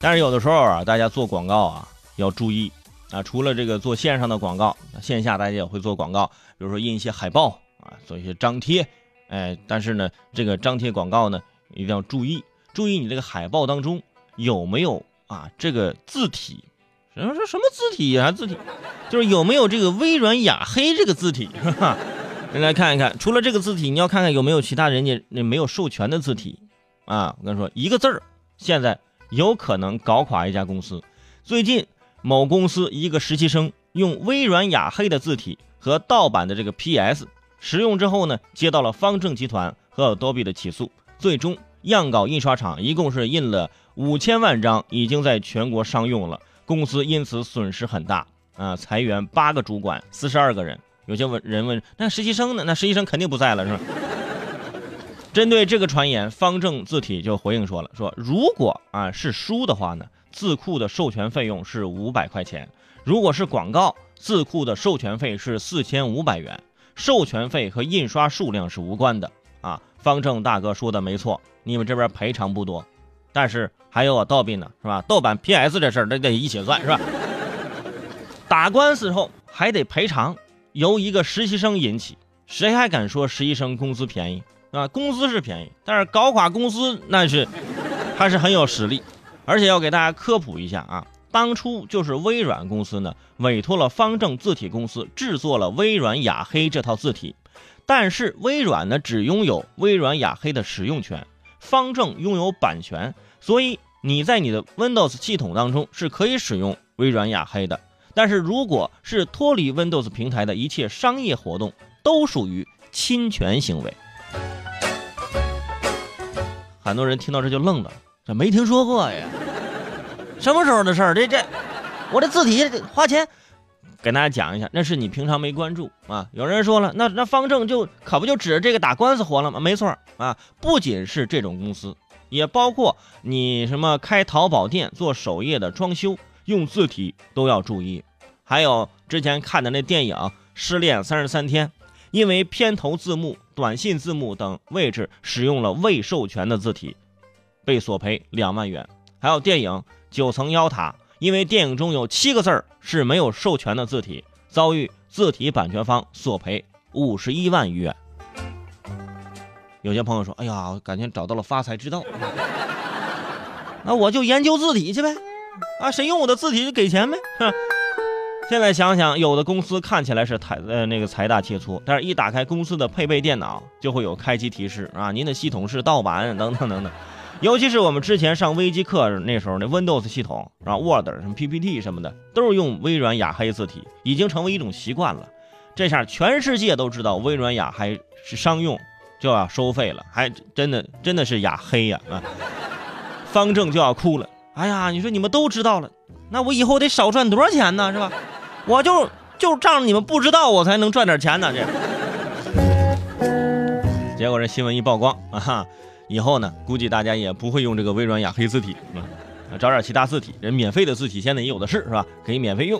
但是有的时候啊，大家做广告啊要注意啊，除了这个做线上的广告，线下大家也会做广告，比如说印一些海报啊，做一些张贴，哎，但是呢，这个张贴广告呢一定要注意，注意你这个海报当中有没有啊这个字体，什么说什么字体呀？字体就是有没有这个微软雅黑这个字体，是吧？你来看一看，除了这个字体，你要看看有没有其他人家那没有授权的字体啊。我跟你说，一个字儿现在。有可能搞垮一家公司。最近，某公司一个实习生用微软雅黑的字体和盗版的这个 PS 使用之后呢，接到了方正集团和 Adobe 的起诉。最终，样稿印刷厂一共是印了五千万张，已经在全国商用了。公司因此损失很大啊，裁员八个主管，四十二个人。有些问人问，那实习生呢？那实习生肯定不在了，是吧？针对这个传言，方正字体就回应说了：“说如果啊是书的话呢，字库的授权费用是五百块钱；如果是广告，字库的授权费是四千五百元。授权费和印刷数量是无关的啊。”方正大哥说的没错，你们这边赔偿不多，但是还有我盗版呢，是吧？盗版 PS 这事儿那得一起算，是吧？打官司后还得赔偿，由一个实习生引起，谁还敢说实习生工资便宜？啊，工资是便宜，但是搞垮公司那是还是很有实力，而且要给大家科普一下啊，当初就是微软公司呢委托了方正字体公司制作了微软雅黑这套字体，但是微软呢只拥有微软雅黑的使用权，方正拥有版权，所以你在你的 Windows 系统当中是可以使用微软雅黑的，但是如果是脱离 Windows 平台的一切商业活动，都属于侵权行为。很多人听到这就愣了，这没听说过呀？什么时候的事儿？这这，我这字体花钱，给大家讲一下，那是你平常没关注啊。有人说了，那那方正就可不就指着这个打官司活了吗？没错啊，不仅是这种公司，也包括你什么开淘宝店做首页的装修用字体都要注意。还有之前看的那电影《失恋三十三天》。因为片头字幕、短信字幕等位置使用了未授权的字体，被索赔两万元。还有电影《九层妖塔》，因为电影中有七个字儿是没有授权的字体，遭遇字体版权方索赔五十一万余元。有些朋友说：“哎呀，感觉找到了发财之道，那我就研究字体去呗，啊，谁用我的字体就给钱呗。”现在想想，有的公司看起来是财呃那个财大气粗，但是一打开公司的配备电脑，就会有开机提示啊，您的系统是盗版等等等等。尤其是我们之前上微机课那时候，那 Windows 系统，啊 Word 什么 PPT 什么的，都是用微软雅黑字体，已经成为一种习惯了。这下全世界都知道微软雅黑是商用，就要收费了，还真的真的是雅黑呀啊！方正就要哭了，哎呀，你说你们都知道了，那我以后得少赚多少钱呢，是吧？我就就仗着你们不知道，我才能赚点钱呢。这结果这新闻一曝光啊，以后呢，估计大家也不会用这个微软雅黑字体啊，找点其他字体，人免费的字体现在也有的是，是吧？可以免费用。